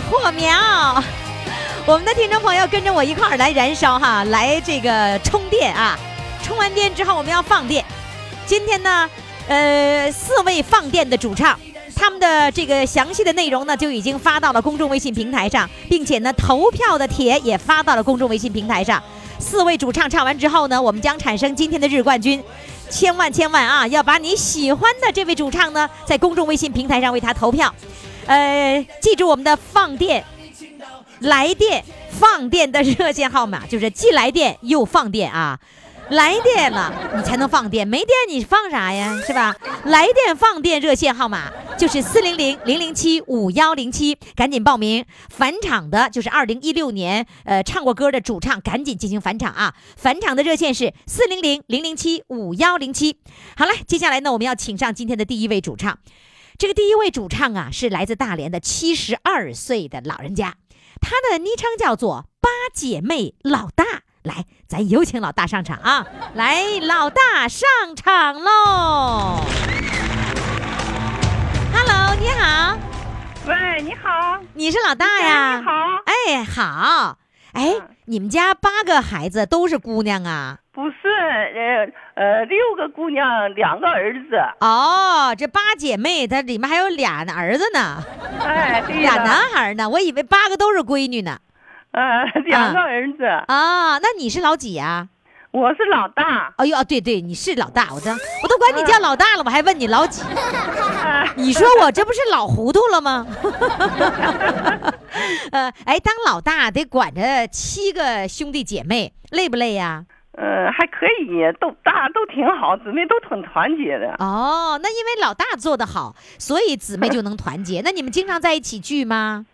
火苗！我们的听众朋友跟着我一块儿来燃烧哈，来这个充电啊！充完电之后我们要放电。今天呢，呃，四位放电的主唱，他们的这个详细的内容呢就已经发到了公众微信平台上，并且呢，投票的帖也发到了公众微信平台上。四位主唱唱完之后呢，我们将产生今天的日冠军。千万千万啊，要把你喜欢的这位主唱呢，在公众微信平台上为他投票。呃，记住我们的放电、来电、放电的热线号码，就是既来电又放电啊！来电了，你才能放电；没电你放啥呀？是吧？来电放电热线号码就是四零零零零七五幺零七，赶紧报名。返场的就是二零一六年呃唱过歌的主唱，赶紧进行返场啊！返场的热线是四零零零零七五幺零七。好了，接下来呢，我们要请上今天的第一位主唱。这个第一位主唱啊，是来自大连的七十二岁的老人家，他的昵称叫做八姐妹老大。来，咱有请老大上场啊！来，老大上场喽！Hello，你好，喂，你好，你是老大呀？你好，哎，好，哎，你们家八个孩子都是姑娘啊？不是，呃呃，六个姑娘，两个儿子。哦，这八姐妹，她里面还有俩儿子呢，哎，对俩，男孩呢，我以为八个都是闺女呢。呃，两个儿子，啊，那你是老几呀、我是老大。哎呦，啊对对，你是老大，我都我都管你叫老大了，我还问你老几？哎 你说我这不是老糊涂了吗？呃，哎，当老大得管着七个兄弟姐妹，累不累呀、呃，还可以，都大都挺好，姊妹都挺团结的。哦，那因为老大做得好，所以姊妹就能团结。那你们经常在一起聚吗？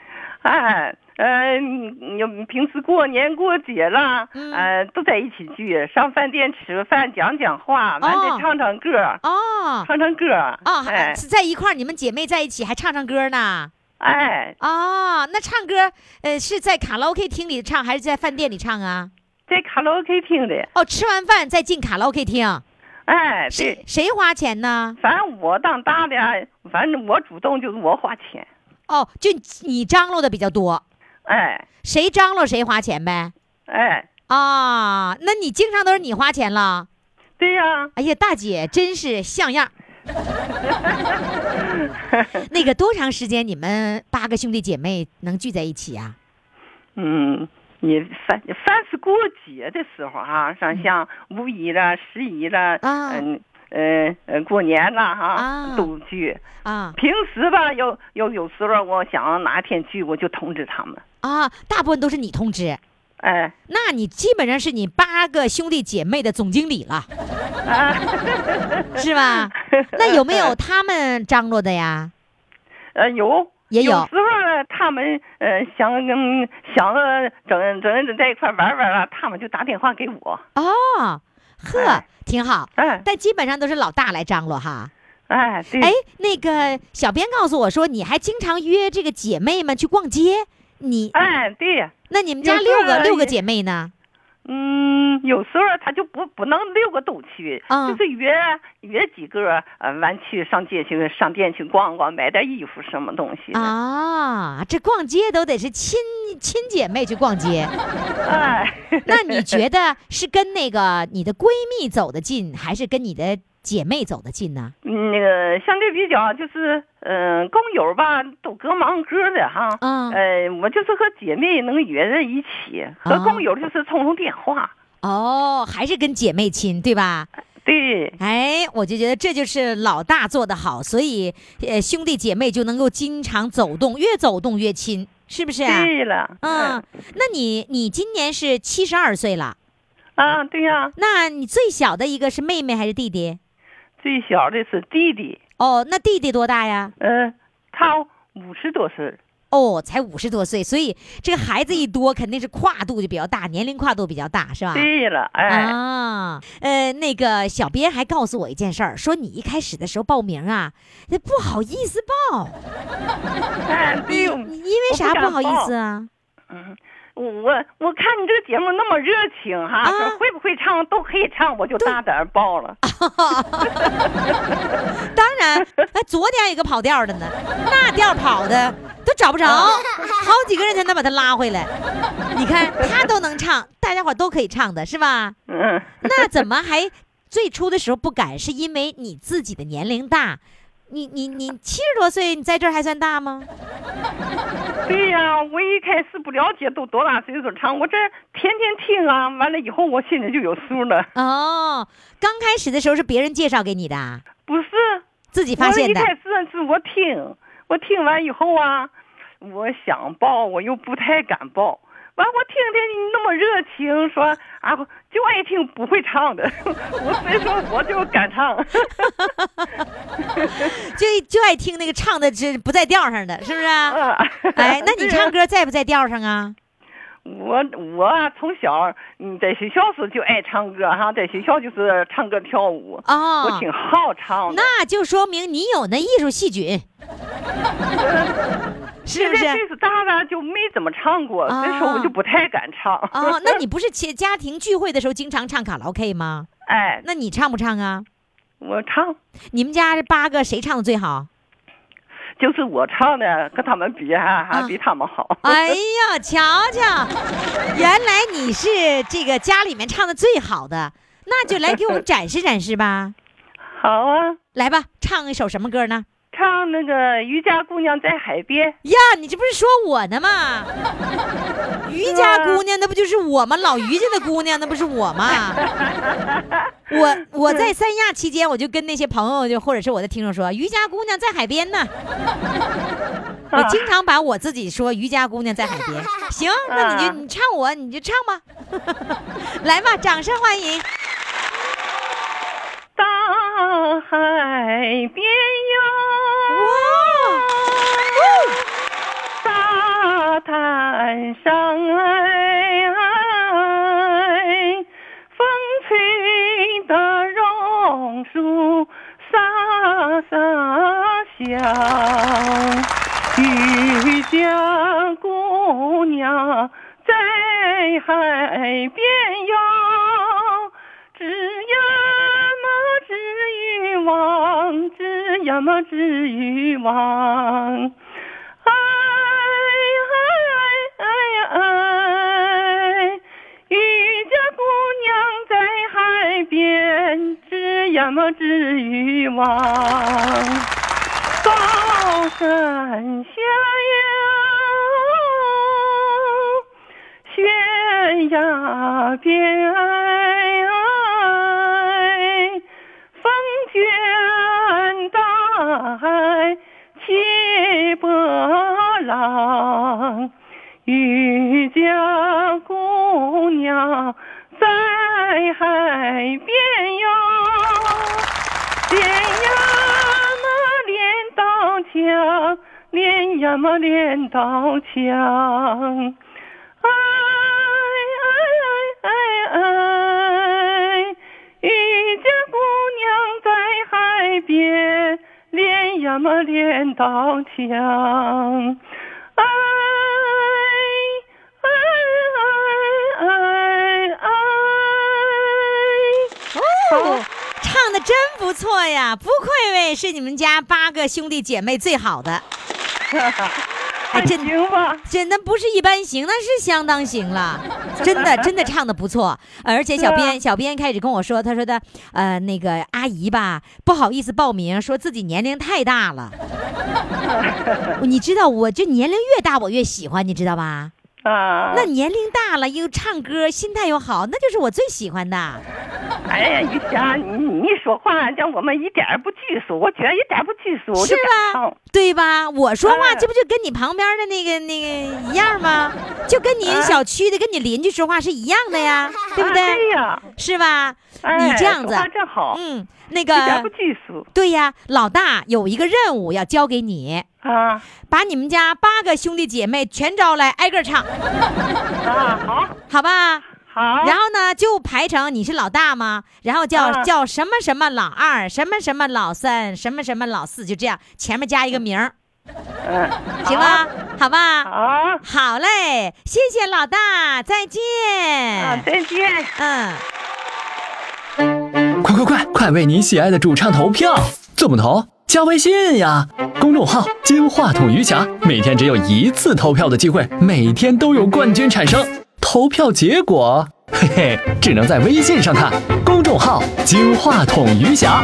哎，呃，你你平时过年过节了，嗯呃，都在一起聚，上饭店吃个饭，讲讲话，完哦得唱唱歌，哦唱唱歌。哦，哎是在一块儿，你们姐妹在一起还唱唱歌呢。哎，哦，那唱歌，呃，是在卡拉 OK 厅里唱，还是在饭店里唱啊？在卡拉 OK 听的。哦，吃完饭再进卡拉 OK 厅，哎，谁，谁花钱呢？反正我当大的，反正我主动就是我花钱。哦，就你张罗的比较多，哎谁张罗谁花钱呗。哎，啊，那你经常都是你花钱了？对呀、哎呀，大姐真是像样。那个多长时间你们八个兄弟姐妹能聚在一起啊？嗯，你凡凡是过节的时候哈、像像五一了、十一了，嗯嗯呃呃过年了哈、啊都聚。啊平时吧，有有有时候我想哪天聚，我就通知他们。啊，大部分都是你通知，哎，那你基本上是你八个兄弟姐妹的总经理了，啊，是吧？那有没有他们张罗的呀？呃有。也有有时候，他们呃想跟想着整整在一块玩玩了，他们就打电话给我。哦，呵哎，挺好。哎但基本上都是老大来张罗哈。哎，对，哎，那个小编告诉我说，你还经常约这个姐妹们去逛街。你哎对。那你们家六个六个姐妹呢？嗯，有时候他就不不能六个都去，嗯就是约约几个，呃，完去上街去上店去逛逛，买点衣服什么东西。啊，这逛街都得是亲亲姐妹去逛街。哎，那你觉得是跟那个你的闺蜜走得近，还是跟你的姐妹走得近呢？嗯那个相对比较就是，嗯、工友吧都各忙各的哈。嗯呃，我就是和姐妹能约在一起，和哦工友就是通通电话。哦，还是跟姐妹亲，对吧？对，哎，我就觉得这就是老大做得好，所以呃兄弟姐妹就能够经常走动，越走动越亲，是不是啊？对了，嗯，那你你今年是七十二岁了，啊，对呀、那你最小的一个是妹妹还是弟弟？最小的是弟弟，哦，那弟弟多大呀？嗯、他五十多岁。哦，才五十多岁，所以这个孩子一多，肯定是跨度就比较大，年龄跨度比较大，是吧？对了，哎，啊，呃，那个小编还告诉我一件事儿，说你一开始的时候报名啊，那不好意思报，哎，对，你因为啥不好意思啊？嗯，我我看你这个节目那么热情哈，会不会唱都可以唱，我就大胆报了。当然，哎，昨天有个跑调的呢，那调跑的都找不着，好几个人才能把他拉回来。你看他都能唱，大家伙都可以唱的是吧？嗯，那怎么还最初的时候不敢？是因为你自己的年龄大？你你你七十多岁，你在这儿还算大吗？对呀，我一开始不了解都多大岁数唱，我这天天听啊，完了以后我心里就有数了。哦，刚开始的时候是别人介绍给你的啊，不是，自己发现的我一。开始是我听，我听完以后啊，我想报，我又不太敢报。完，我听听你那么热情，说啊，就爱听不会唱的，我所以说我就敢唱。就就爱听那个唱的这不在调上的，是不是啊？啊哎，那你唱歌 在不在调上啊？我我啊，从小嗯在学校时就爱唱歌哈，在学校就是唱歌跳舞，哦我挺好唱的。那就说明你有那艺术细菌，是不是岁数大了就没怎么唱过，所以说我就不太敢唱。哦，那你不是家家庭聚会的时候经常唱卡拉 OK 吗？哎，那你唱不唱啊？我唱你们家这八个谁唱的最好？就是我唱的，跟他们比还还啊比他们好。哎呀，瞧瞧，原来你是这个家里面唱的最好的，那就来给我们展示展示吧。好啊，来吧，唱一首什么歌呢？唱那个《渔家姑娘在海边》。呀，你这不是说我呢吗？渔家姑娘，那不就是我吗？老于家的姑娘，那不是我吗？我我在三亚期间，我就跟那些朋友，就或者是我的听众说，渔家姑娘在海边呢。我经常把我自己说渔家姑娘在海边。行，那你就啊你唱我，你就唱吧。来吧，掌声欢迎。大海边哟，沙滩上哎，风吹的榕树沙沙响，渔家姑娘在海边哟。只呀么只欲望，只呀么只欲望。哎哎哎哎，渔家姑娘在海边，织呀么只欲望。高山下呀，悬崖边，浪，渔家姑娘在海边哟。连呀么镰刀枪，连呀么镰刀枪。哎哎哎哎哎，渔家姑娘在海边，连呀么镰刀枪。的真不错呀，不愧为是你们家八个兄弟姐妹最好的。哎，真行吧？真的不是一般行，那是相当行了，真的真的唱的不错。而且小编小编开始跟我说，他说的呃那个阿姨吧不好意思报名，说自己年龄太大了。你知道，我这年龄越大我越喜欢，你知道吧？啊，那年龄大了又唱歌，心态又好，那就是我最喜欢的。哎呀，于霞，你你说话让我们一点儿不拘束，我觉得一点儿不拘束，我是吧唱。？对吧？我说话哎这不就跟你旁边的那个那个一样吗？就跟你哎小区的跟你邻居说话是一样的呀，对不啊对？对呀，是吧？哎你这样子正好，嗯，那一点不个拘束对呀，老大有一个任务要交给你，啊把你们家八个兄弟姐妹全招来，挨个唱，啊，好，好吧？好，然后呢，就排成你是老大吗？然后叫、啊叫什么什么老二，什么什么老三，什么什么老四，就这样，前面加一个名儿，嗯，行吧？好吧？好，好嘞，谢谢老大，再见。啊，再见。嗯，快快快，快为你喜爱的主唱投票！怎么投？加微信呀，公众号“金话筒余霞”，每天只有一次投票的机会，每天都有冠军产生。投票结果，嘿嘿，只能在微信上看。公众号“金话筒余霞”。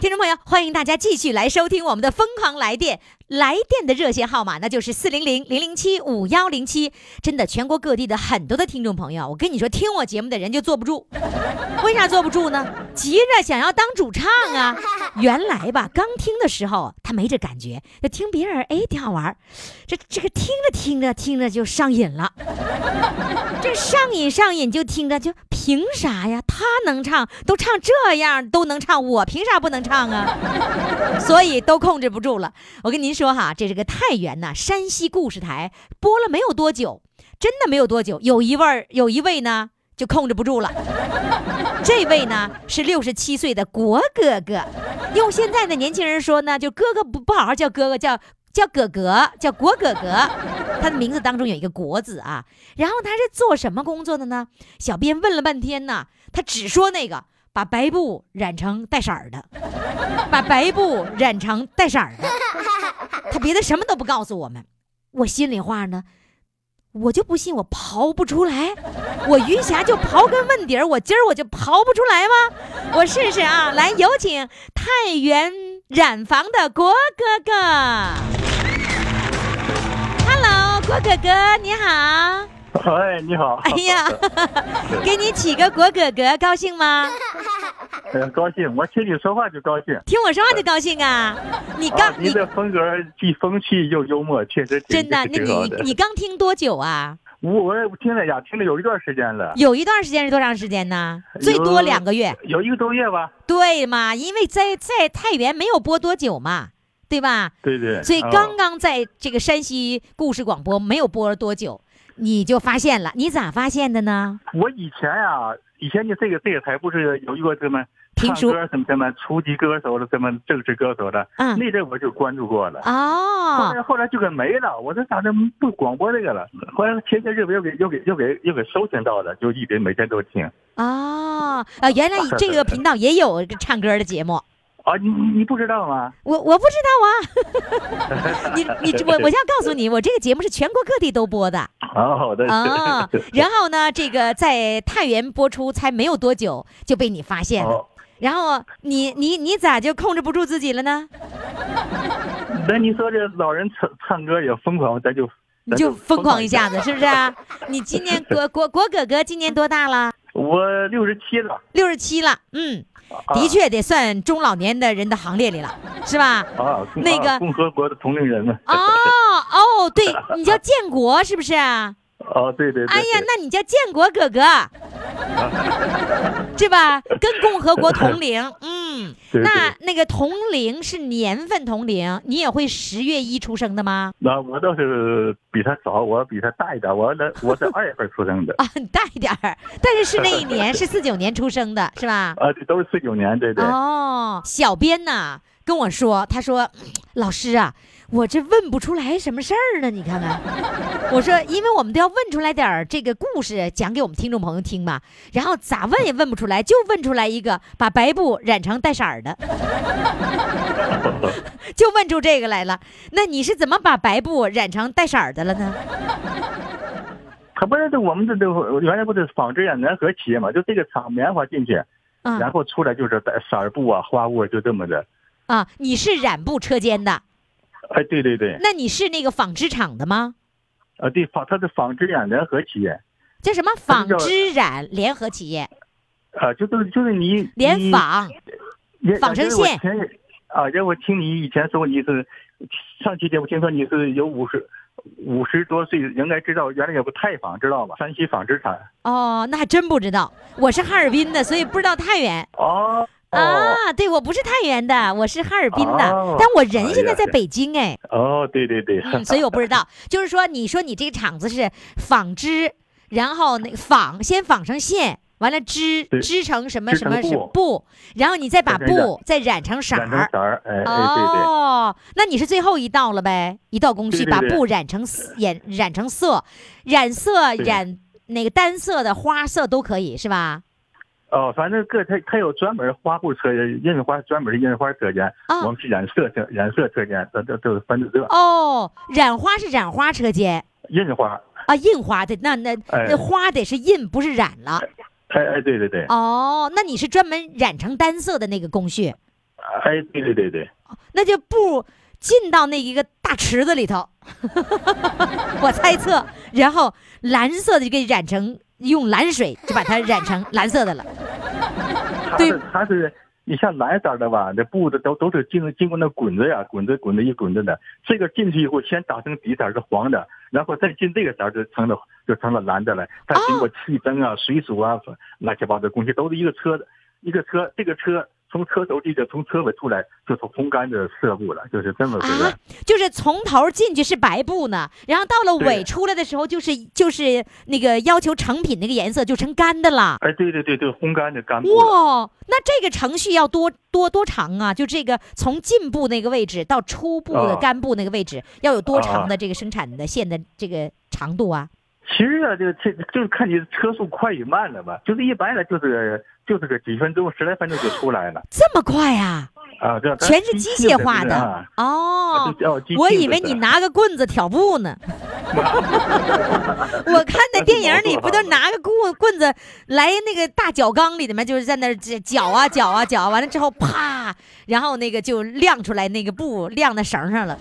听众朋友，欢迎大家继续来收听我们的疯狂来电。来电的热线号码那就是四零零零零七五幺零七。真的，全国各地的很多的听众朋友，我跟你说，听我节目的人就坐不住。为啥坐不住呢？急着想要当主唱啊！原来吧，刚听的时候他没这感觉，就听别人哎挺好玩儿，这这个听着听着听着就上瘾了。这上瘾上瘾就听着就凭啥呀？他能唱，都唱这样都能唱，我凭啥不能唱啊？所以都控制不住了。我跟您说哈，这是个太原呐，山西故事台播了没有多久，真的没有多久，有一位有一位呢就控制不住了。这位呢是六十七岁的国哥哥，用现在的年轻人说呢，就哥哥不不好好叫哥哥，叫叫哥哥，叫国哥哥。他的名字当中有一个“国”字啊。然后他是做什么工作的呢？小编问了半天呢，他只说那个把白布染成带色儿的，把白布染成带色儿的，他别的什么都不告诉我们。我心里话呢，我就不信我刨不出来，我余霞就刨根问底儿，我今儿我就刨不出来吗？我试试啊！来，有请太原染坊的郭哥哥。Hello，郭哥哥，你好。哎，你好。哎呀，给你起个国哥哥，高兴吗？呃高兴，我听你说话就高兴。听我说话就高兴啊！你刚、啊、你你的风格既风趣又幽默，确实真的，那你。你刚听多久啊？我我听了呀，听了有一段时间了，有一段时间是多长时间呢？最多两个月。有一个多月吧。对嘛？因为在在太原没有播多久嘛，对吧？对对。所以啊刚刚在这个山西故事广播没有播了多久，你就发现了。你咋发现的呢？我以前呀，以前就这个这个台不是有一个什么唱评书歌什么什么初级歌手的什么正式歌手的，嗯那阵我就关注过了。哦后哦来后来就给没了，我说咋的不广播这个了？后来前些日子又给又给又给又给收听到了，就一直每天都听。哦啊！原来这个频道也有个唱歌的节目。啊，你你你不知道吗？我我不知道啊，你 你我我要告诉你，我这个节目是全国各地都播的啊，好的。啊。然后呢，这个在太原播出才没有多久就被你发现了，哦，然后你你你咋就控制不住自己了呢？那你说这老人唱唱歌也疯狂，咱就你就疯狂一下子，是不是啊？你今年国国国哥哥今年多大了？我六十七了六十七了，嗯，啊的确得算中老年的人的行列里了，是吧？啊，那个啊共和国的同龄人呢。哦哦，对，你叫建国是不是啊？哦，对对对。哎呀，那你叫建国哥哥，是吧？跟共和国同龄，嗯，对对那那个同龄是年份同龄，你也会十月一出生的吗？那我倒是比他早，我比他大一点，我那 我是二月份出生的。啊，很大一点儿，但是是那一年是四九年出生的，是吧？啊，这都是四九年，对对。哦，小编呢跟我说，他说，嗯老师啊，我这问不出来什么事儿呢，你看看。我说，因为我们都要问出来点儿这个故事，讲给我们听众朋友听嘛。然后咋问也问不出来，就问出来一个把白布染成带色儿的，就问出这个来了。那你是怎么把白布染成带色儿的了呢？他不是这我们这都原来不是纺织业联合企业嘛，就这个厂棉花进去，然啊后出来就是带色儿布啊、花布啊，就这么的。啊，你是染布车间的，哎，对对对，那你是那个纺织厂的吗？啊对纺，它是纺织染联合企业。叫什么纺织染联合企业？啊，就是就是你联纺纺成线前啊，要我听你以前说你是上期节目听说你是有五十五十多岁，应该知道原来有个太纺，知道吧？山西纺织厂。哦，那还真不知道。我是哈尔滨的，所以不知道太原。哦啊，对，我不是太原的，我是哈尔滨的，哦但我人现在在北京哎，哦，对对对，嗯，所以我不知道。就是说，你说你这个厂子是纺织，然后那个纺先纺成线，完了织织成什么什么布，然后你再把布再染成色染成。色儿，哎哎，对对。哦，那你是最后一道了呗？一道工序，把布染成色染染成色，染色染那个单色的花色都可以是吧？哦，反正各它它有专门花布车间印花，专门的印花车间，啊。我们是染色车染色车间，这这都是分的这哦，染花是染花车间。印花，啊，印花的那那哎。那花得是印，不是染了。哎哎，对对对，哦，那你是专门染成单色的那个工序，哎对对对对，那就布进到那一个大池子里头，我猜测，然后蓝色的就给染成用蓝水就把它染成蓝色的了。对。它是它是你像蓝色的吧，那布的都都是经经过那滚子呀，滚子滚子一滚子的，这个进去以后先打成底色是黄的，然后再进这个色就成了就成了蓝的了。它经过气蒸啊、水煮啊、乱七八糟东西，都是一个车的一个车，这个车从车头地就从车尾出来就是烘干的色布了，就是这么回事。啊，就是从头进去是白布呢，然后到了尾出来的时候就是就是那个要求成品那个颜色就成干的了。哎，对对对对，烘干的干布了。哇，那这个程序要多多多长啊？就这个从进步那个位置到初步的啊干布那个位置，要有多长啊的这个生产的线的这个长度啊？其实啊，这个这就是看你车速快与慢了吧。就是一般的，就是就是个几分钟、十来分钟就出来了这么快啊？啊。这全是机械化的啊。哦。我以为你拿个棍子挑布呢。我看那电影里不都拿个棍棍子来那个大脚缸里的吗？就是在那儿绞绞啊搅啊搅，完了之后啪，然后那个就晾出来那个布晾在绳上了。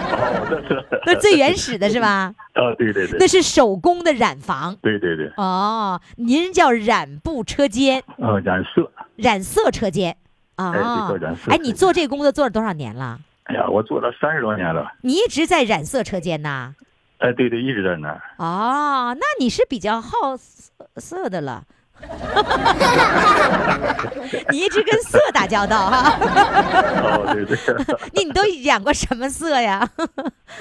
那最原始的是吧？啊，对对对那，是手工的染房对对对，哦，您叫染布车间、呃，染色。染色车间啊叫染。色哎，你做这个工作做了多少年了？哎呀，我做了三十多年了。你一直在染色车间呐？哎，对对，一直在那儿。哦，那你是比较好色色的了。你一直跟色打交道哈、哦，对对，你 你都染过什么色呀？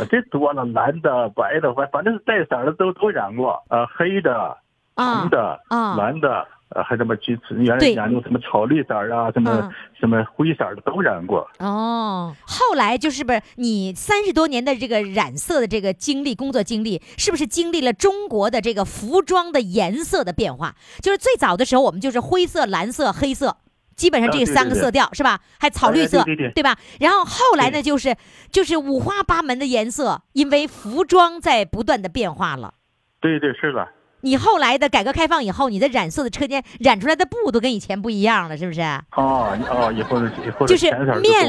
这多了，蓝的、白的，反反正是带色儿的都都染过。啊，黑的、啊红的、啊蓝的，呃，还什么橘子，原来对染过什么草绿色儿啊，什么、嗯什么灰色儿的都染过。哦，后来就是不是你三十多年的这个染色的这个经历，工作经历，是不是经历了中国的这个服装的颜色的变化？就是最早的时候，我们就是灰色、蓝色、黑色。基本上这三个色调、是吧？还草绿哎色，对对对吧？然后后来呢，就是就是五花八门的颜色，因为服装在不断的变化了。对对是的，你后来的改革开放以后，你的染色的车间染出来的布都跟以前不一样了，是不是？哦哦，以后的以后就是面。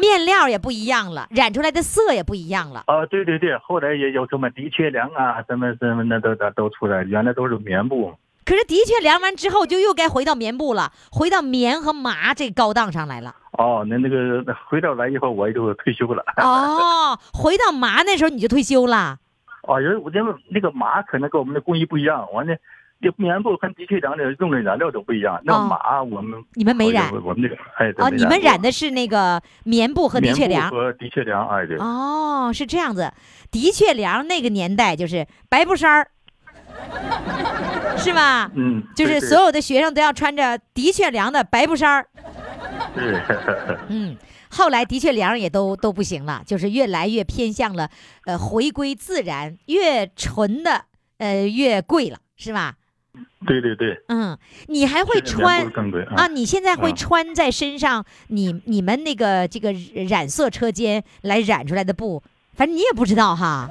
面料也不一样了，染出来的色也不一样了。啊，对对对，后来也有什么的确良啊，什么什么那都都都出来，原来都是棉布。可是的确量完之后，就又该回到棉布了，回到棉和麻这高档上来了。哦，那那个回到来以后，我也就退休了。哦，回到麻那时候你就退休了。哦，因为我因为那个麻可能跟我们的工艺不一样，完了，这棉布和的确良的用的染料都不一样。那哦麻我们你们没染我我们这个哎，对哦，你们染的是那个棉布和的确良。和的确良，哎对。哦，是这样子。的确良那个年代就是白布衫儿，是吧？嗯，就是所有的学生都要穿着的确良的白布衫儿。嗯，后来的确良也都都不行了，就是越来越偏向了呃回归自然，越纯的呃越贵了，是吧？对对对，嗯，你还会穿啊？你现在会啊穿在身上，你你们那个这个染色车间来染出来的布，反正你也不知道哈。啊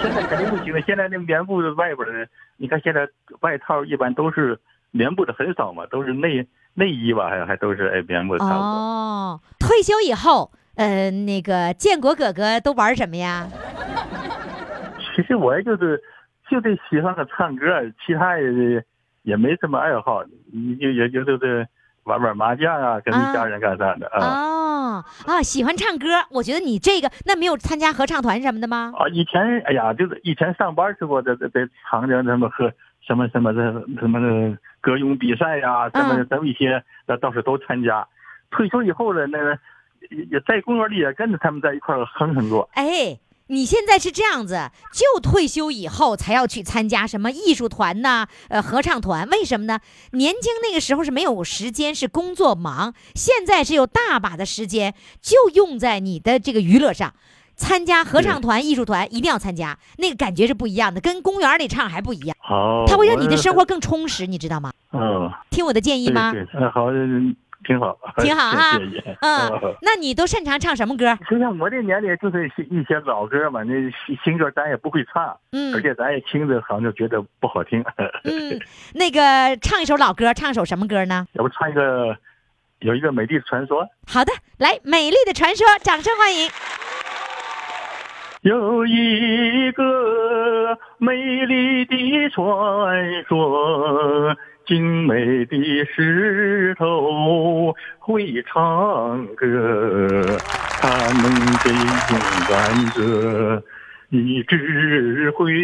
现在肯定不行了。现在那棉布的外边的，你看现在外套一般都是棉布的很少嘛，都是内内衣吧，还还都是哎棉布的差不多。哦，退休以后，呃，那个建国哥哥都玩什么呀？其实我也就是就得喜欢个唱歌，其他也也没什么爱好，你就也就就是玩玩麻将啊，跟一家人干啥的啊。哦啊，喜欢唱歌，我觉得你这个那没有参加合唱团什么的吗？啊，以前哎呀，就是以前上班时候在在在唱着什么和什么什么的什么的歌咏比赛呀、什么嗯什么一些，那倒是都参加。退休以后的，那个也也在公园里也跟着他们在一块儿哼哼过。哎，你现在是这样子，就退休以后才要去参加什么艺术团呐、呃，合唱团，为什么呢？年轻那个时候是没有时间，是工作忙，现在是有大把的时间，就用在你的这个娱乐上。参加合唱团、艺术团一定要参加，那个感觉是不一样的，跟公园里唱还不一样，好，它会让你的生活更充实，你知道吗？嗯，听我的建议吗？对，嗯好，嗯挺好，挺好哈。嗯，那你都擅长唱什么歌？就像我这年龄，就是一些老歌嘛，那新新歌咱也不会唱，而嗯且咱也听着好像就觉得不好听。嗯，那个唱一首老歌，唱一首什么歌呢？要不唱一个，有一个美丽的传说。好的，来，《美丽的传说》，掌声欢迎。有一个美丽的传说，精美的石头会唱歌，它能给勇敢者以智慧，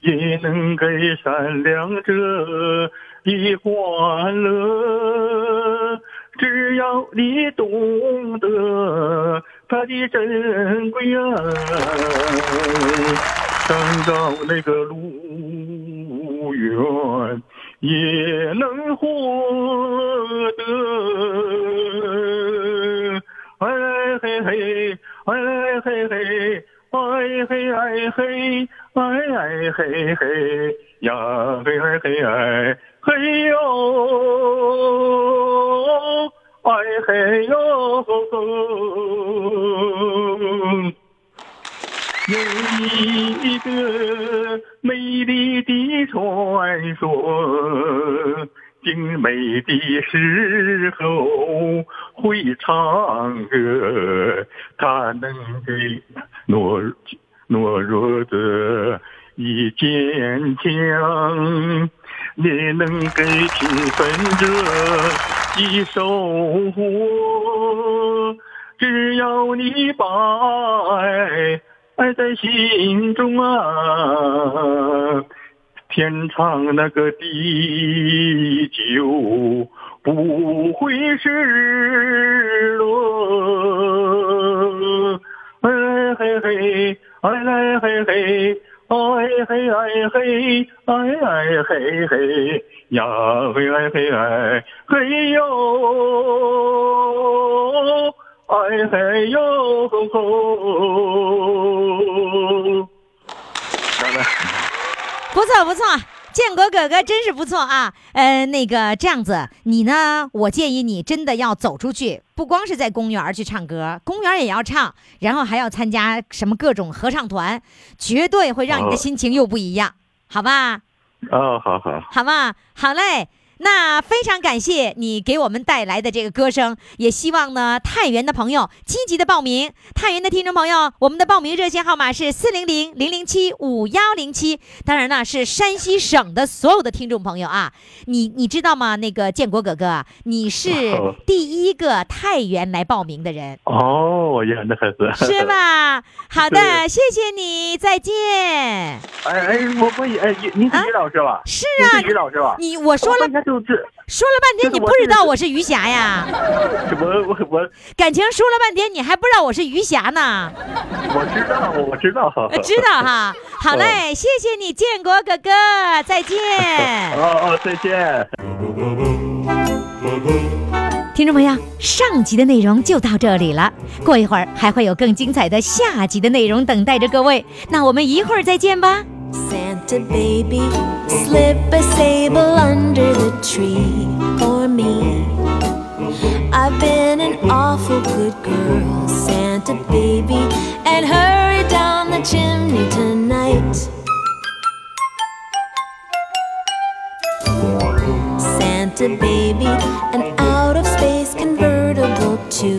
也能给善良者以欢乐。只要你懂得它的珍贵啊，上到那个路远也能获得。哎嘿嘿，哎嘿嘿，哎嘿哎嘿，哎哎嘿嘿呀嘿哎嘿哎嘿哟，哎嘿哟。有一个美丽的传说，精美的石头会唱歌，它能给懦懦弱者以坚强，也能给勤奋者以收获。只要你把爱爱在心中啊，天长那个地久不会失落。哎嘿嘿，哎哎嘿嘿，哎嘿哎嘿，哎哎嘿嘿呀嘿哎嘿哎嘿哟。哎嘿哟吼吼！不错不错，建国哥哥真是不错啊。呃，那个这样子，你呢？我建议你真的要走出去，不光是在公园去唱歌，公园也要唱，然后还要参加什么各种合唱团，绝对会让你的哦心情又不一样，好吧？哦，好好，好吧，好嘞。那非常感谢你给我们带来的这个歌声，也希望呢太原的朋友积极的报名。太原的听众朋友，我们的报名热线号码是四零零零零七五幺零七，当然呢是山西省的所有的听众朋友啊。你你知道吗？那个建国哥哥啊，你是哦第一个太原来报名的人，哦，呀，那还是是？吧？好的，谢谢你，再见。哎哎，我我也哎，你是于老师吧？是啊您是于老师吧？你我说了就是说了半天，你不知道我是余霞呀？我我我感情说了半天，你还不知道我是余霞呢？我知道，我知道，呃知道哈。好嘞，谢谢你，建国哥哥，再见。哦哦，再见。听众朋友，上集的内容就到这里了，过一会儿还会有更精彩的下集的内容等待着各位。那我们一会儿再见吧。Santa baby, slip a sable under the tree for me. I've been an awful good girl, Santa baby, and hurry down the chimney tonight. Santa baby, an out of space convertible to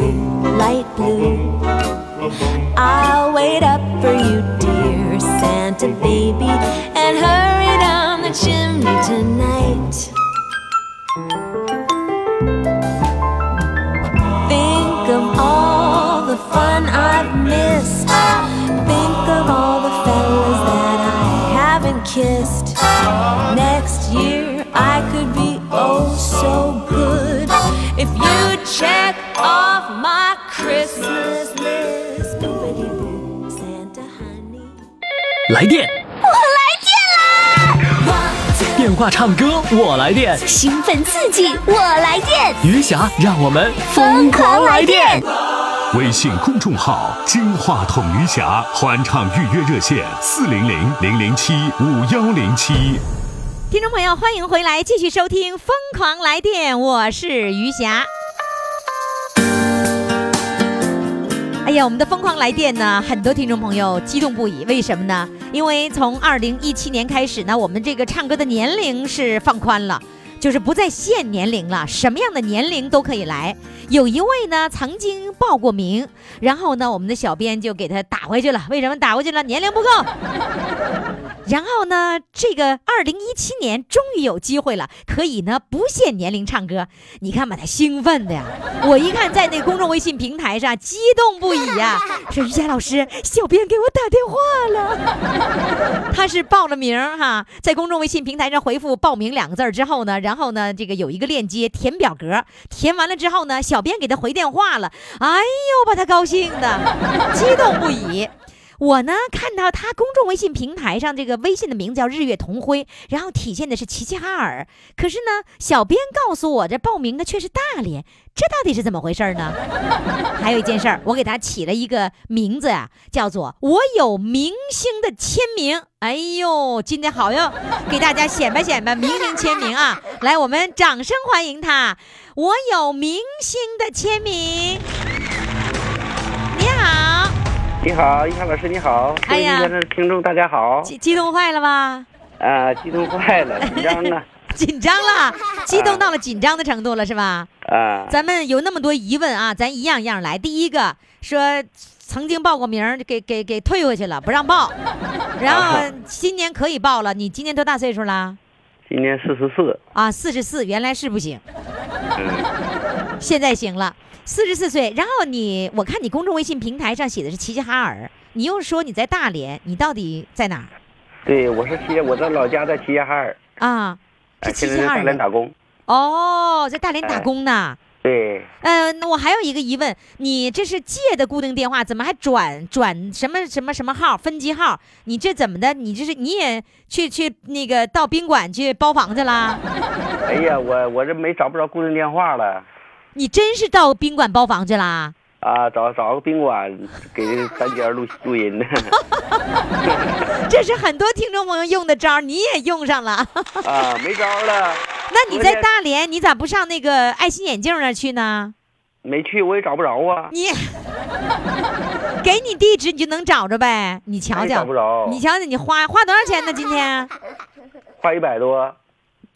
light blue. I'll wait up for you, dear Santa baby, get hurried down the chimney tonight. Think of all the fun I've missed. Think of all the fellas that I haven't kissed. Next year I could be oh so good if you check off my Christmas list. Santa 电话唱歌我来电，兴奋刺激，我来电，余霞让我们疯狂来电。微信公众号“金话筒余霞”欢唱预约热线：四零零零零七五幺零七。听众朋友，欢迎回来，继续收听《疯狂来电》，我是余霞。我们的疯狂来电呢，很多听众朋友激动不已，为什么呢？因为从二零一七年开始呢，我们这个唱歌的年龄是放宽了，就是不再限年龄了，什么样的年龄都可以来。有一位呢曾经报过名，然后呢，我们的小编就给他打回去了。为什么打回去了？年龄不够。然后呢，这个二零一七年终于有机会了，可以呢不限年龄唱歌。你看把他兴奋的呀！我一看在那个公众微信平台上，激动不已呀，说于佳老师，小编给我打电话了。他是报了名儿哈，在公众微信平台上回复“报名”两个字儿之后呢，然后呢，这个有一个链接填表格，填完了之后呢，小编给他回电话了。哎呦，把他高兴的，激动不已。我呢看到他公众微信平台上这个微信的名字叫日月同辉，然后体现的是齐齐哈尔。可是呢，小编告诉我这报名的却是大连，这到底是怎么回事呢？还有一件事儿，我给他起了一个名字啊、叫做“我有明星的签名”。哎呦，今天好要给大家显摆显摆明星签名啊！来，我们掌声欢迎他，我有明星的签名。你好。你好，一涵老师，你好，哎呀的听众大家好，激激动坏了吧？啊，激动坏了，紧张了，紧张了，激动到了紧张的程度了，是吧？啊，咱们有那么多疑问啊，咱一样一样来。第一个说曾经报过名，给给给退回去了，不让报。然后今年可以报了，你今年多大岁数了？今年四十四，啊，四十四，原来是不行，嗯，现在行了，四十四岁。然后你，我看你公众微信平台上写的是齐齐哈尔，你又说你在大连，你到底在哪儿对，我是齐，我的老家在齐齐哈尔，啊？哎是齐齐哈尔大连打。工，哦，在大连打哎工呢。对，呃，那我还有一个疑问，你这是借的固定电话，怎么还转转什么什么什么号分机号？你这怎么的？你这是你也去去那个到宾馆去包房去啦？哎呀，我我这没找不着固定电话了，你真是到宾馆包房去啦？啊，找找个宾馆给咱姐儿录 录音呢，这是很多听众朋友用的招儿，你也用上了。啊，没招了，那你在大连，你咋不上那个爱心眼镜那儿去呢？没去我也找不着啊，你给你地址，你就能找着呗？你瞧哎瞧找不着，你瞧瞧，你花花多少钱呢？今天花一百多，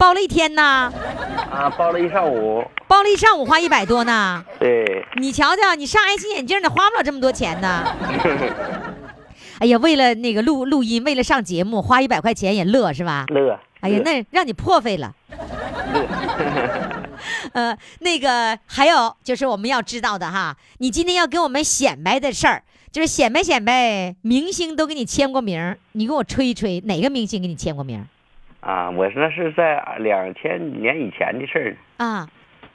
包了一天呢，啊，包了一上午，包了一上午，花一百多呢。对，你瞧瞧，你上爱心眼镜的花不了这么多钱呢。哎呀，为了那个录录音，为了上节目，花一百块钱也乐是吧？乐，哎呀，那让你破费了。乐，呃，那个还有就是我们要知道的哈，你今天要给我们显摆的事儿，就是显摆显摆，明星都给你签过名，你给我吹一吹，哪个明星给你签过名儿啊，我那是在两千年以前的事儿呢。啊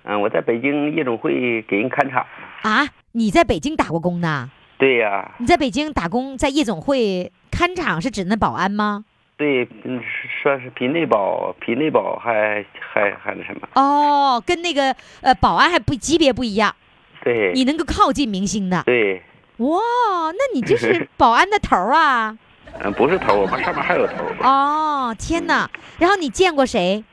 嗯，我在北京夜总会给人看场。啊？你在北京打过工呢？对呀、你在北京打工，在夜总会看场是指那保安吗？对，嗯，说是比内保，比内保还还还那什么？哦，跟那个呃保安还不级别不一样，对，你能够靠近明星的。对，哇，那你这是 保安的头儿啊！嗯，不是头，我们上面还有头。哦，天哪！然后你见过谁？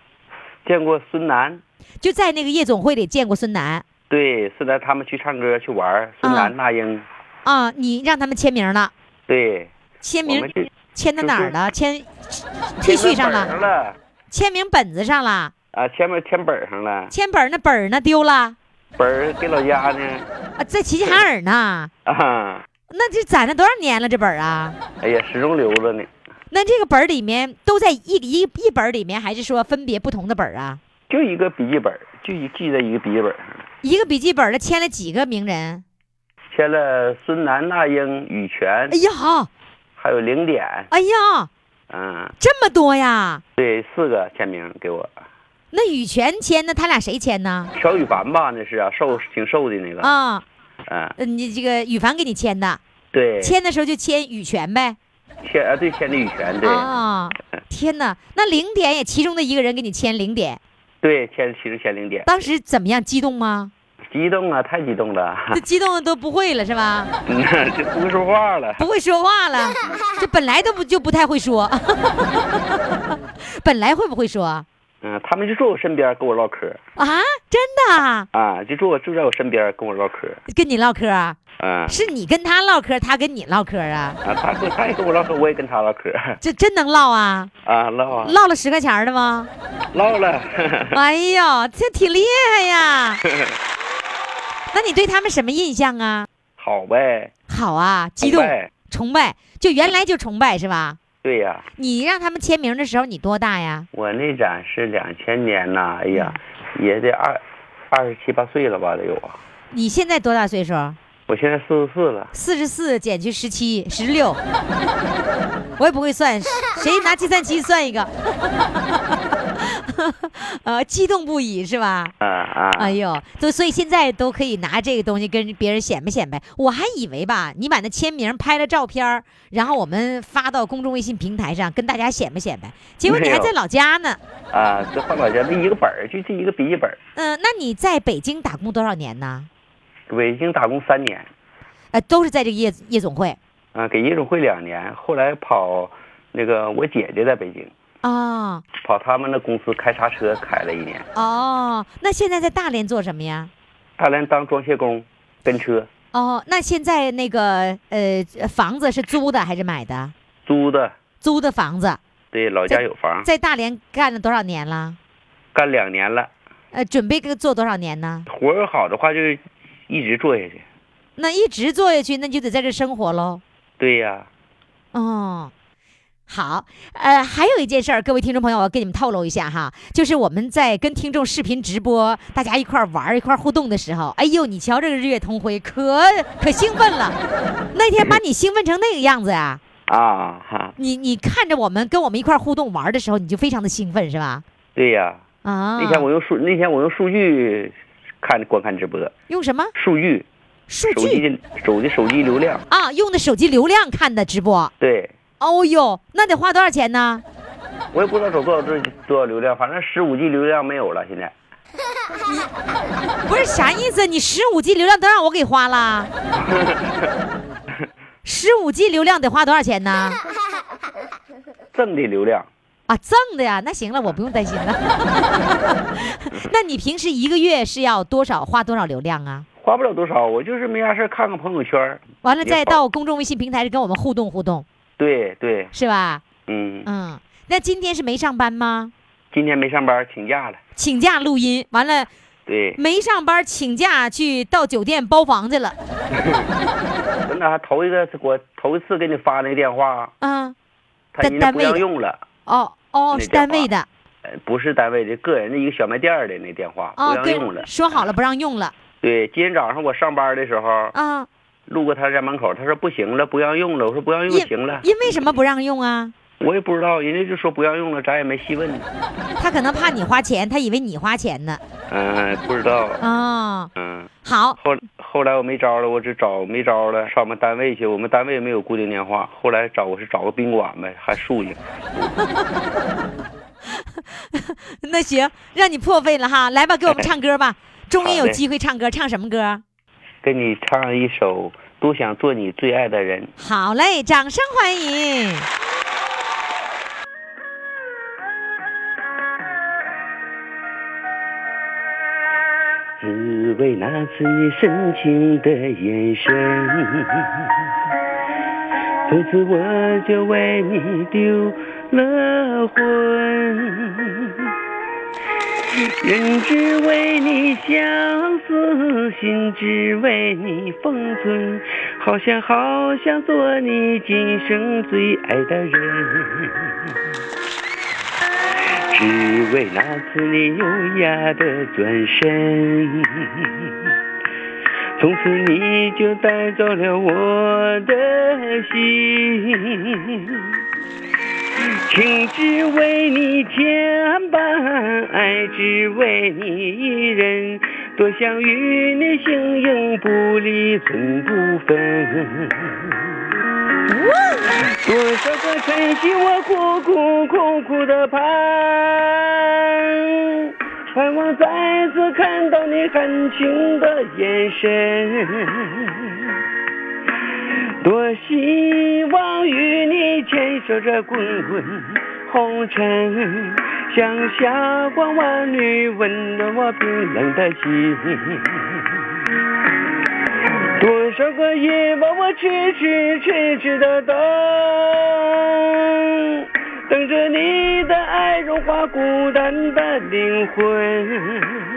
见过孙楠，就在那个夜总会里见过孙楠对，孙楠他们去唱歌去玩儿，孙啊楠、那英，啊，你让他们签名了，对，签名签到哪儿就是了？签 T 恤上了，上了，签名本子上了，啊，签名签本上了，签本那本儿呢丢了本儿给老家呢，啊，在齐齐哈尔呢。啊，那这攒了多少年了？这本儿啊？哎呀，始终留着呢，那这个本儿里面都在一一一本儿里面，还是说分别不同的本儿啊？就一个笔记本儿，就一记在一个笔记本上，一个笔记本儿的签了几个名人？签了孙楠、那英、羽泉哎，呀好，还有零点，哎呀，嗯，这么多呀！对，四个签名给我。那羽泉签的，他俩谁签呢？乔羽凡吧，那是啊，瘦挺瘦的那个，啊，嗯，呃你这个羽凡给你签的，对，签的时候就签羽泉呗。签啊，对，签的羽泉，对，啊，天哪！那零点也其中的一个人给你签零点，对，签其实签零点，当时怎么样？激动吗？激动啊，太激动了，这激动的都不会了是吧？嗯这不会说话了，不会说话了，这本来都不就不太会说，本来会不会说嗯，他们就坐我身边跟我唠嗑，啊？真的啊啊，就坐我就在我身边跟我唠嗑，跟你唠嗑啊？嗯，是你跟他唠嗑，他跟你唠嗑啊？啊，他跟他也跟我唠嗑，我也跟他唠嗑，这真能唠啊？啊，唠啊，唠了十块钱的吗？唠了，哎呦，这挺厉害呀！那你对他们什么印象啊？好呗，好啊，激动崇拜，崇拜，就原来就崇拜是吧？对呀，你让他们签名的时候，你多大呀？我那展是两千年呐，哎呀，也得二二十七八岁了吧，得有啊，你现在多大岁数？我现在四十四了，四十四减去十七，十六。我也不会算，谁拿计算器算一个？呃，激动不已是吧？啊啊，哎呦，都所以现在都可以拿这个东西跟别人显摆显摆。我还以为吧，你把那签名拍了照片然后我们发到公众微信平台上跟大家显摆显摆。结果你还在老家呢。啊，这换老家这一个本儿，就这一个笔记本儿。嗯、那你在北京打工多少年呢？北京打工三年，呃，都是在这个夜夜总会啊，给夜总会两年，后来跑那个我姐姐在北京，哦跑他们的公司开叉车开了一年，哦。那现在在大连做什么呀？大连当装卸工，跟车哦，那现在那个呃房子是租的还是买的？租的，租的房子，对，老家有房，在大连干了多少年了？干两年了，呃，准备做多少年呢？活儿好的话就一直做下去。那一直做下去，那就得在这生活喽。对呀，哦，好，呃，还有一件事儿，各位听众朋友，我要跟你们透露一下哈，就是我们在跟听众视频直播，大家一块儿玩儿、一块儿互动的时候，哎呦，你瞧这个日月同辉，可可兴奋了。那天把你兴奋成那个样子呀、啊哈，你你看着我们跟我们一块儿互动玩儿的时候，你就非常的兴奋是吧？对呀。啊，那天我用数，那天我用数据看观看直播，用什么数据，数手机据手机手机流量，啊？用的手机流量看的直播。对哦呦，那得花多少钱呢？我也不知道走多少多多少流量，反正十五 G 流量没有了，现在。不是啥意思？你十五 G 流量都让我给花了。十五 G 流量得花多少钱呢？挣的流量，啊，挣的呀，那行了，我不用担心了。那你平时一个月是要多少花多少流量啊？花不了多少，我就是没啥事儿看看朋友圈儿。完了再到公众微信平台上跟我们互动互动，对对，是吧？嗯，嗯，那今天是没上班吗？今天没上班，请假了。请假录音，完了对，没上班，请假去到酒店包房去了。真的还头一个我头一次给你发那个电话，嗯，他人家不单单位用了。哦哦，是单位的呃，不是单位的，个人的一个小卖店的那电话哦，不让用了。说好了不让用了对，今天早上我上班的时候，啊。路过他家门口，他说不行了，不让用了。我说不让用因行了，因为什么不让用啊？我也不知道，人家就说不让用了，咱也没细问。他可能怕你花钱，他以为你花钱呢。嗯、不知道。哦，嗯，好，后后来我没招了，我只找没招了，上我们单位去。我们单位没有固定电话，后来找我是找个宾馆呗，还住去。那行，让你破费了哈。来吧，给我们唱歌吧。终于有机会唱歌，唱什么歌？跟你唱一首《多想做你最爱的人》。好嘞，掌声欢迎。只为那次你深情的眼神，从此我就为你丢了魂。人只为你相思，心只为你封存，好想好想做你今生最爱的人。只为那次你优雅的转身，从此你就带走了我的心。情只为你牵绊，爱只为你一人，多想与你形影不离，寸不分。多少个晨曦，我苦苦苦苦的盼，盼望再次看到你含情的眼神。多希望与你牵手着滚滚红尘，像霞光万缕温暖我冰冷的心。多少个夜晚，我痴痴痴痴的等，等着你的爱融化孤单的灵魂。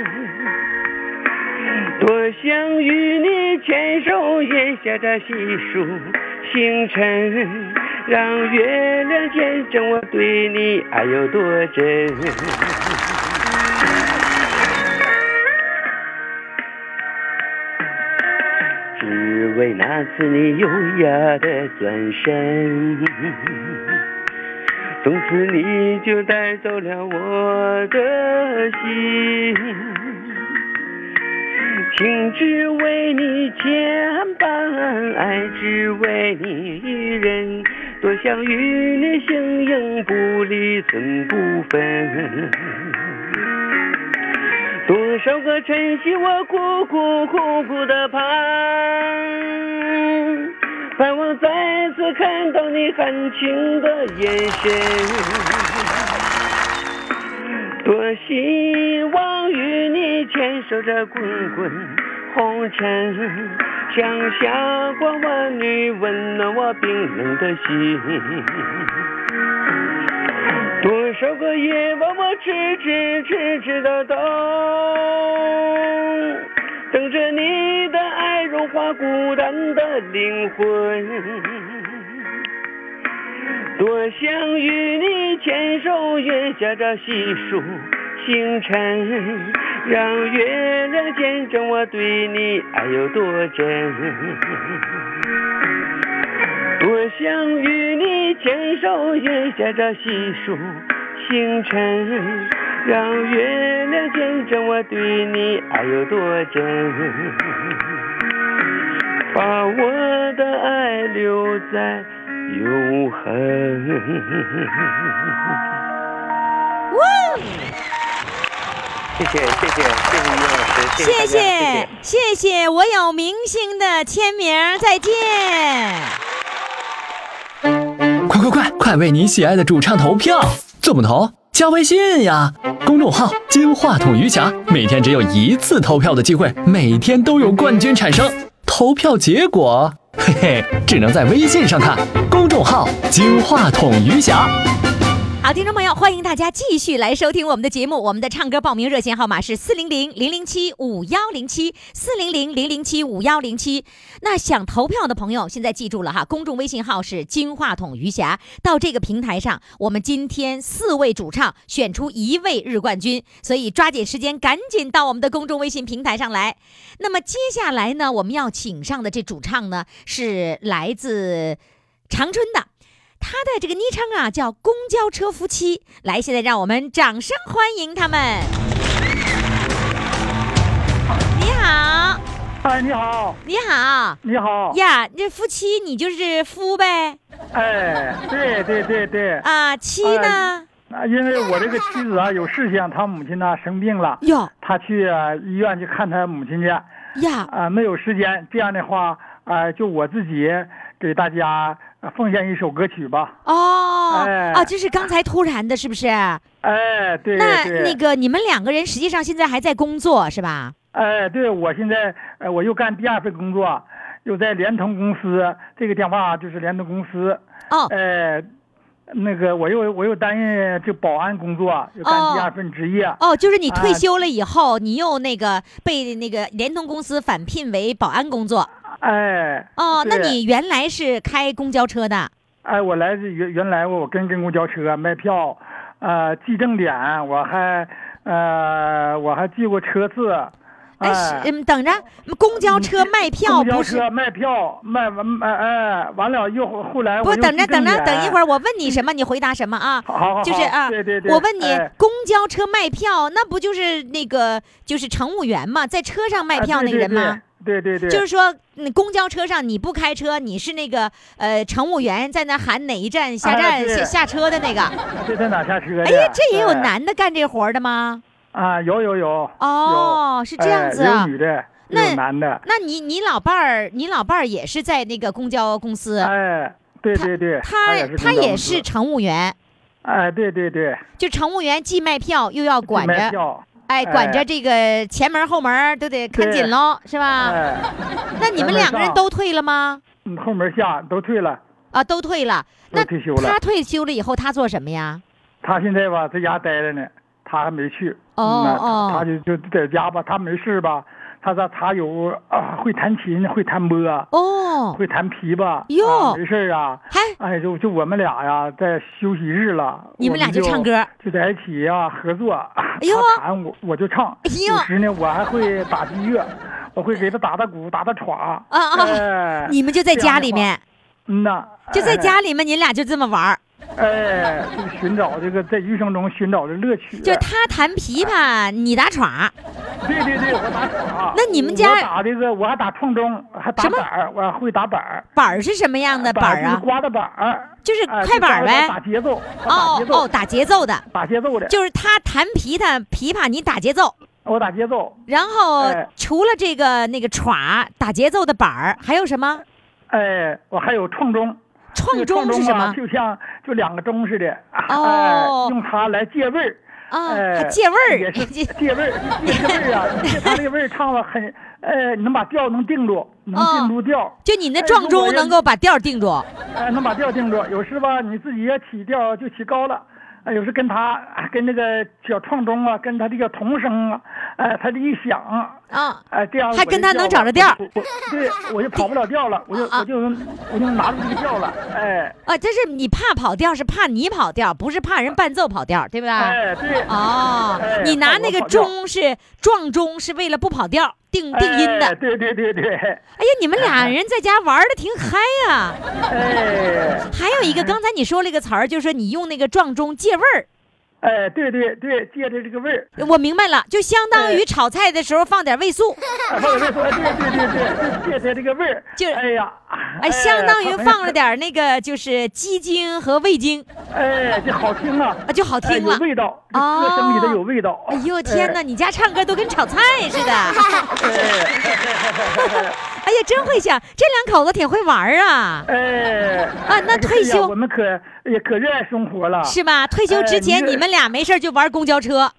多想与你牵手，夜下的细数星辰，让月亮见证我对你爱有多真。只为那次你优雅的转身，从此你就带走了我的心。情只为你牵绊，爱只为你一人，多想与你形影不离，寸不分。多少个晨曦，我苦苦苦苦的盼，盼望再次看到你含情的眼神。多希望与你牵手着滚滚红尘，像霞光万缕温暖我冰冷的心。多少个夜晚，我痴痴痴痴的等，等着你的爱融化孤单的灵魂。多想与你牵手，月下着细数星辰，让月亮见证我对你爱有多真。多想与你牵手，月下着细数星辰，让月亮见证我对你爱有多真。把我的爱留在。永恒。谢谢谢谢谢谢于老师，谢谢谢谢谢谢，我有明星的签名，再见。快快快，快为你喜爱的主唱投票！怎么投？加微信呀，公众号“金话筒余霞”，每天只有一次投票的机会，每天都有冠军产生。投票结果，嘿嘿，只能在微信上看。公众号“金话筒余霞”。好，听众朋友，欢迎大家继续来收听我们的节目。我们的唱歌报名热线号码是四零零零零七五幺零七四零零零零七五幺零七。那想投票的朋友，现在记住了哈，公众微信号是金话筒余霞。到这个平台上，我们今天四位主唱选出一位日冠军，所以抓紧时间，赶紧到我们的公众微信平台上来。那么接下来呢，我们要请上的这主唱呢，是来自长春的。他的这个昵称啊叫公交车夫妻。来，现在让我们掌声欢迎他们。你好，哎，你好，你好。你好，呀，这夫妻你就是夫呗？哎，对对对对，啊，妻呢？啊，因为我这个妻子啊有事情，她母亲呢生病了，哟。她去啊医院去看她母亲去，呀，啊，没有时间，这样的话，啊，就我自己给大家呃奉献一首歌曲吧。哦，哎啊，这是刚才突然的，是不是？哎，对那对，那个你们两个人实际上现在还在工作是吧？哎，对我现在呃我又干第二份工作，又在联通公司，这个电话就是联通公司。哦，哎，那个我又我又担任这保安工作，又干第二份职业。哦，就是你退啊休了以后，你又那个被那个联通公司返聘为保安工作。哎，哦，那你原来是开公交车的？哎，我来自原原来我跟跟公交车卖票，呃，记正点，我还呃我还记过车次，哎，是嗯，等着，公交车卖票公交不是车卖票卖完卖哎完了又后来不我等着等着等一会儿，我问你什么，你回答什么啊？好好好就是啊，对对对我问你哎，公交车卖票，那不就是那个就是乘务员嘛，在车上卖票那个人吗？啊对对对，就是说，嗯，公交车上你不开车，你是那个呃乘务员在那喊哪一站下啊站、对。下下车的那个。这在哪下车的？哎呀，这也有哎男的干这活儿的吗？啊，有有有。有。哦是这样子有女的，那有男的，那你你老伴儿，你老伴儿也是在那个公交公司，哎，对对对，他也他也是乘务员，哎，对对对，就乘务员既卖票又要管着，卖票，哎，管着这个前门后门都得看紧喽，是吧？哎，那你们两个人都退了吗？嗯后门下都退了，啊，都退了。那退休了他退休了以后，他做什么呀？他现在吧在家待着呢，他还没去。哦嗯哦他就就在家吧，他没事吧，他说他有啊会弹琴，会弹拨，哦，会弹琵琶。哟啊没事儿啊。还哎，就就我们俩呀，在休息日了，你们俩就唱歌，就在一起呀合作。哎呦他弹我我就唱，哎呦有时呢我还会打击乐，我会给他打打鼓，打打镲。啊啊哎你们就在家里面，嗯呐，就在哎家里面，你俩就这么玩儿。哎，就寻找这个在余生中寻找的乐趣。就他弹琵琶，你打镲，对对对，我打镲。那你们家我打这个，我还打冲钟，还打板儿，我还会打板儿。板儿是什么样的板儿就是啊？刮的板儿，就是哎快板儿呗打节奏，哦哦，打节奏的，打节奏的，就是他弹琵琶，琵琶你打节奏。我打节奏。然后哎除了这个那个镲打节奏的板儿，还有什么？哎，我还有冲钟。撞这个钟是什么啊？就像就两个钟似的，哦哎，用它来借味儿。啊，借味儿也是 借味儿，借这味儿啊！你 借它这个味儿唱了很，呃，能把调能定住，能定住调。就你那哎撞钟能够把调定住。哎，能把调定住。有时吧，你自己也起调就起高了。哎，有时跟他哎跟那个小撞钟啊，跟他这个童声啊，哎，他这一响，啊，哎，这样还跟他能找着调。我我对，我就跑不了调了，我就啊我就我就拿住这个调了，哎啊，这是你怕跑调，是怕你跑调，不是怕人伴奏跑调，对不对？哎对。哦哎，你拿那个钟是撞钟，是为了不跑调，定定音的。哎对对对对，哎呀，你们俩 人在家玩的挺嗨呀、哎还有一个，刚才你说了一个词儿，就是说你用那个撞钟借味儿。哎，对对对，借着这个味儿，我明白了，就相当于哎炒菜的时候放点味素，哎对对对对，就借着这个味儿，就哎呀，哎，相当于放了，点那个就是鸡精和味精哎，就好听啊，啊，就好哎听了有。味道，这歌声里头有味道。哎呦天哪，你家唱歌都跟炒菜似的。哎呀，真会想，这两口子挺会玩儿啊，哎，啊那退休我们可也可热爱生活了，是吧？退休之哎前，你这你们俩没事儿就玩公交车。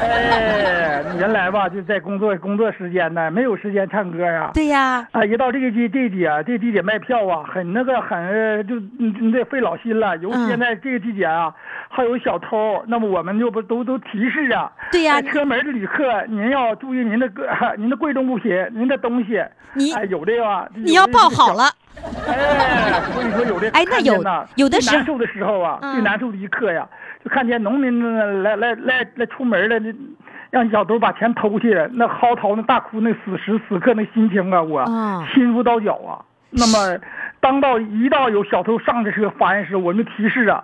哎，原来吧就在工作工作时间呢，没有时间唱歌呀。对呀，啊，一到这个地地点，这地点卖票啊，很那个很就你你得费老心了。尤其嗯现在这个季节啊，还有小偷，那么我们就不都都提示啊。对呀哎车门的旅客，您要注意您的个您的贵重物品，您的东西。你哎，有的吧？你要抱好了。哎，所以说有的哎那有有的时候难受的时候啊，嗯最难受的一刻呀，就看见农民来来来来出门了，那让小偷把钱偷去，那嚎啕那大哭那此时此刻那心情啊，我啊心如刀绞啊。那么，当到一到有小偷上这车发现时，我们就提示啊，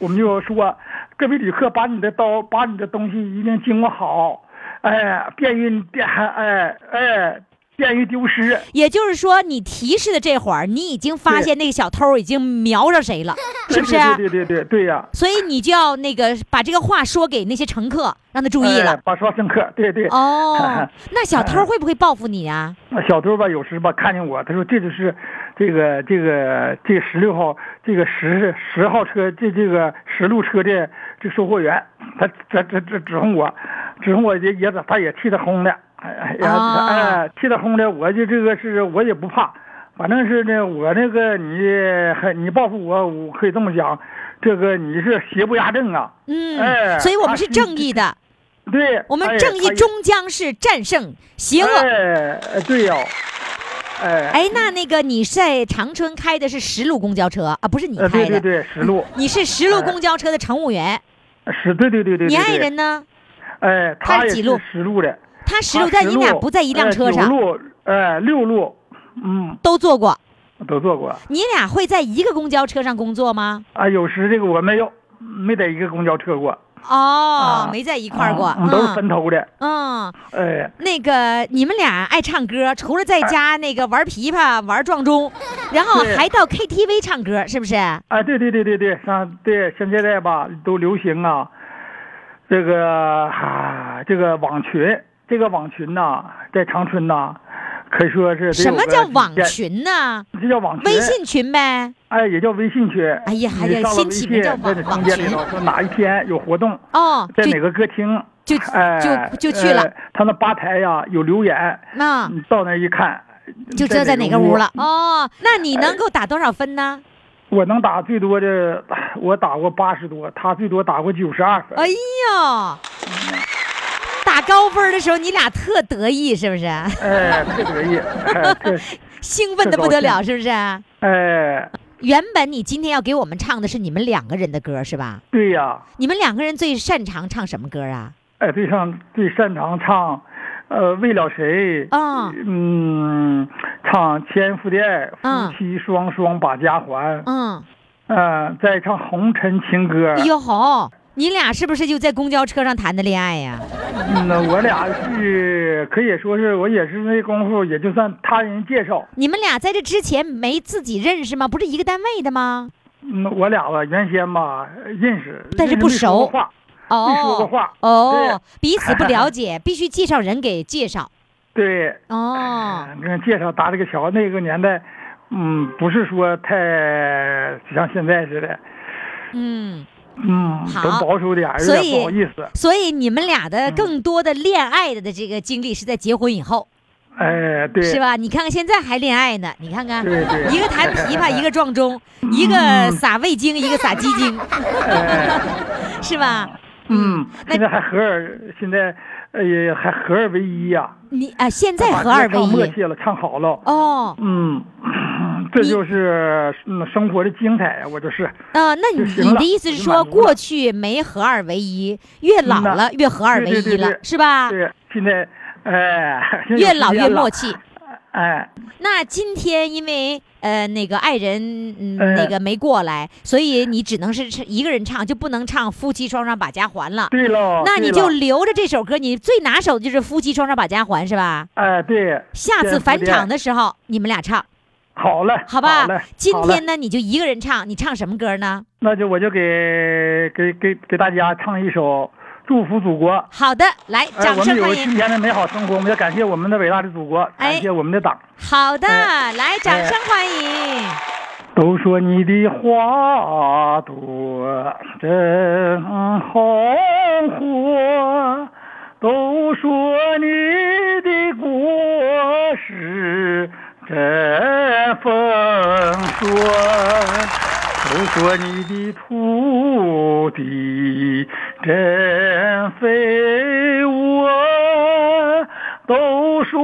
我们就说，各位旅客，把你的刀，把你的东西一定经过好，哎，便于便哎哎，便于丢失。也就是说，你提示的这会儿，你已经发现那个小偷已经瞄着谁了，是不是？对对对对对对呀、所以你就要那个把这个话说给那些乘客，让他注意了。哎把说深刻，对对。哦，那小偷会不会报复你啊？那小偷吧，有时吧看见我，他说这就是这个这个这十六号这个十十号车这这个十路车的这售货员，他这这这指控我，指控我也也他也气得轰的，哎呀哦哎气得轰的，我就这个是我也不怕，反正是呢我那个你还你报复我，我可以这么讲，这个你是邪不压正啊，嗯，哎所以我们是正义的，对，我们哎正义终将是战胜邪恶。哎，哎对呀、哎，哎，那那个你在长春开的是十路公交车啊，不是你呃，开的，对对对，十路。你是十路公交车的乘务员，是，对对对对对。你爱人呢？哎，他几路？十路的，他十六，但你俩不在一辆车上，九路，哎，六路，嗯，都坐过。都坐过。你俩会在一个公交车上工作吗？啊，有时这个我没有，没在一个公交车过。哦，没在一块儿过，啊都是分头的。嗯，哎，那个你们俩爱唱歌，除了在家那个玩琵琶、玩撞钟，然后还到 KTV 唱歌，是不是？啊，对对对对对，像对，像现在吧都流行啊，这个啊，这个网群，这个网群呐、在长春呐、可以说是什么叫网？群呢？这叫网群，微信群呗。哎，也叫微信群。哎呀哎呀你上了新起名叫在这网空间里头说哪一天有活动，哦，就在哪个歌厅，就哎，就就去了哎他那吧台呀有留言，那你到那一看，就知道在哪个屋了。哦，那你能够打多少分呢？我能打最多的，我打过八十多，他最多打过九十二分。哎呦，打高分的时候你俩特得意，是不是？哎，特得意，哎兴奋的不得了，是不是？哎，原本你今天要给我们唱的是你们两个人的歌，是吧？对呀，你们两个人最擅长唱什么歌啊？哎，最擅最擅长唱，呃，为了谁？啊嗯，唱千夫的爱，嗯夫妻双双把家还。嗯，嗯，再唱红尘情歌。哎呦吼，你俩是不是就在公交车上谈的恋爱呀？嗯那我俩是可以说是我也是那功夫，也就算他人介绍。你们俩在这之前没自己认识吗？不是一个单位的吗？嗯，我俩吧原先吧认识，但是不熟话，没说过哦话。哦，彼此不了解，必须介绍人给介绍。对，哦，你看介绍搭这个桥，那个年代，嗯，不是说太像现在似的，嗯，嗯，好保守点，所以不好意思。所以你们俩的嗯更多的恋爱的这个经历是在结婚以后，哎，对，是吧？你看看现在还恋爱呢，你看看，对对一个弹琵琶，一个撞钟，一个撒味精，一个撒鸡精，哎，是吧？嗯，那现在还合二，现在呃也还合二为一呀、你啊，现在合二为一默一契了，唱好了。哦，嗯，这就是嗯生活的精彩呀，我就是。啊，那你你的意思是说，过去没合二为一，越老了越合二为一了对对对对，是吧？对，现在哎，越老 越默。契。哎，那今天因为呃那个爱人嗯哎那个没过来，所以你只能是是一个人唱，就不能唱夫妻双双把家还了。对喽。那你就留着这首歌，你最拿手的就是夫妻双双把家还是吧？哎，对。下次返场的时候你们俩唱，好嘞，好吧嘞？今天呢你就一个人唱，你唱什么歌呢？那就我就给给给给大家唱一首《祝福祖国》。好的，来，哎，掌我们有声欢迎。今天的美好生活，我们要感谢我们的伟大的祖国，哎感谢我们的党。好的，哎来，掌声欢迎。都说你的花朵真红火，都说你的果实真丰硕，都说你的土地真肥沃，都说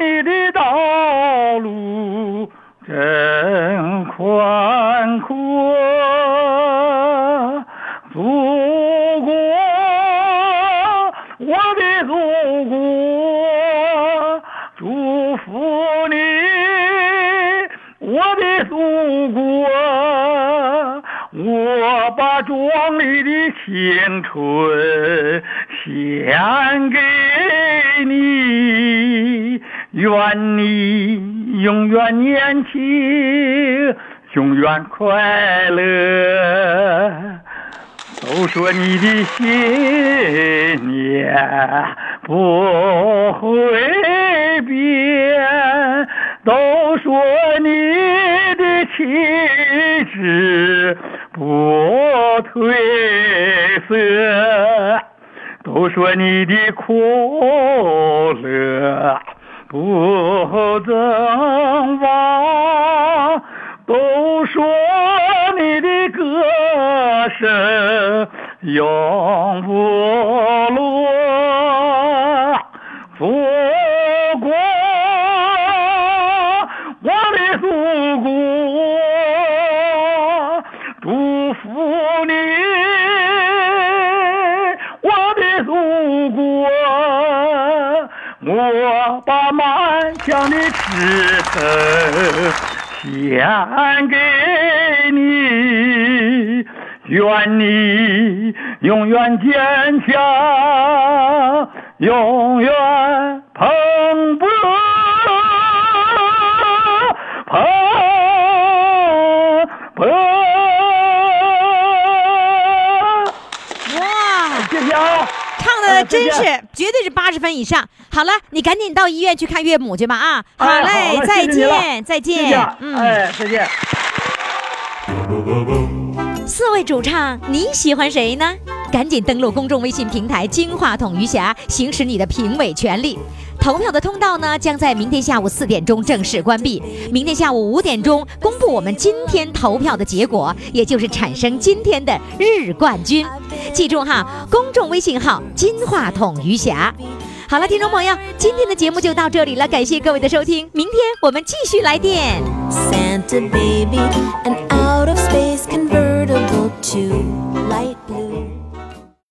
你的道路真宽阔，把壮丽的青春献给你，愿你永远年轻，永远快乐。都说你的信念不会变，都说你的旗帜不褪色，都说你的快乐不增忘，都说你的歌声永不落。的赤诚献给你，愿你永远坚强，永远蓬勃。真是绝对是八十分以上。好了，你赶紧到医院去看岳母去吧啊！好嘞，再见，再见嗯。哎，再见。四位主唱，你喜欢谁呢？赶紧登录公众微信平台“金话筒余霞”，行使你的评委权利。投票的通道呢，将在明天下午四点钟正式关闭。明天下午五点钟公布我们今天投票的结果，也就是产生今天的日冠军。记住哈，公众微信号“金话筒余霞”。好了，听众朋友，今天的节目就到这里了，感谢各位的收听，明天我们继续来电。Santa baby, an out of space convertible to light blue.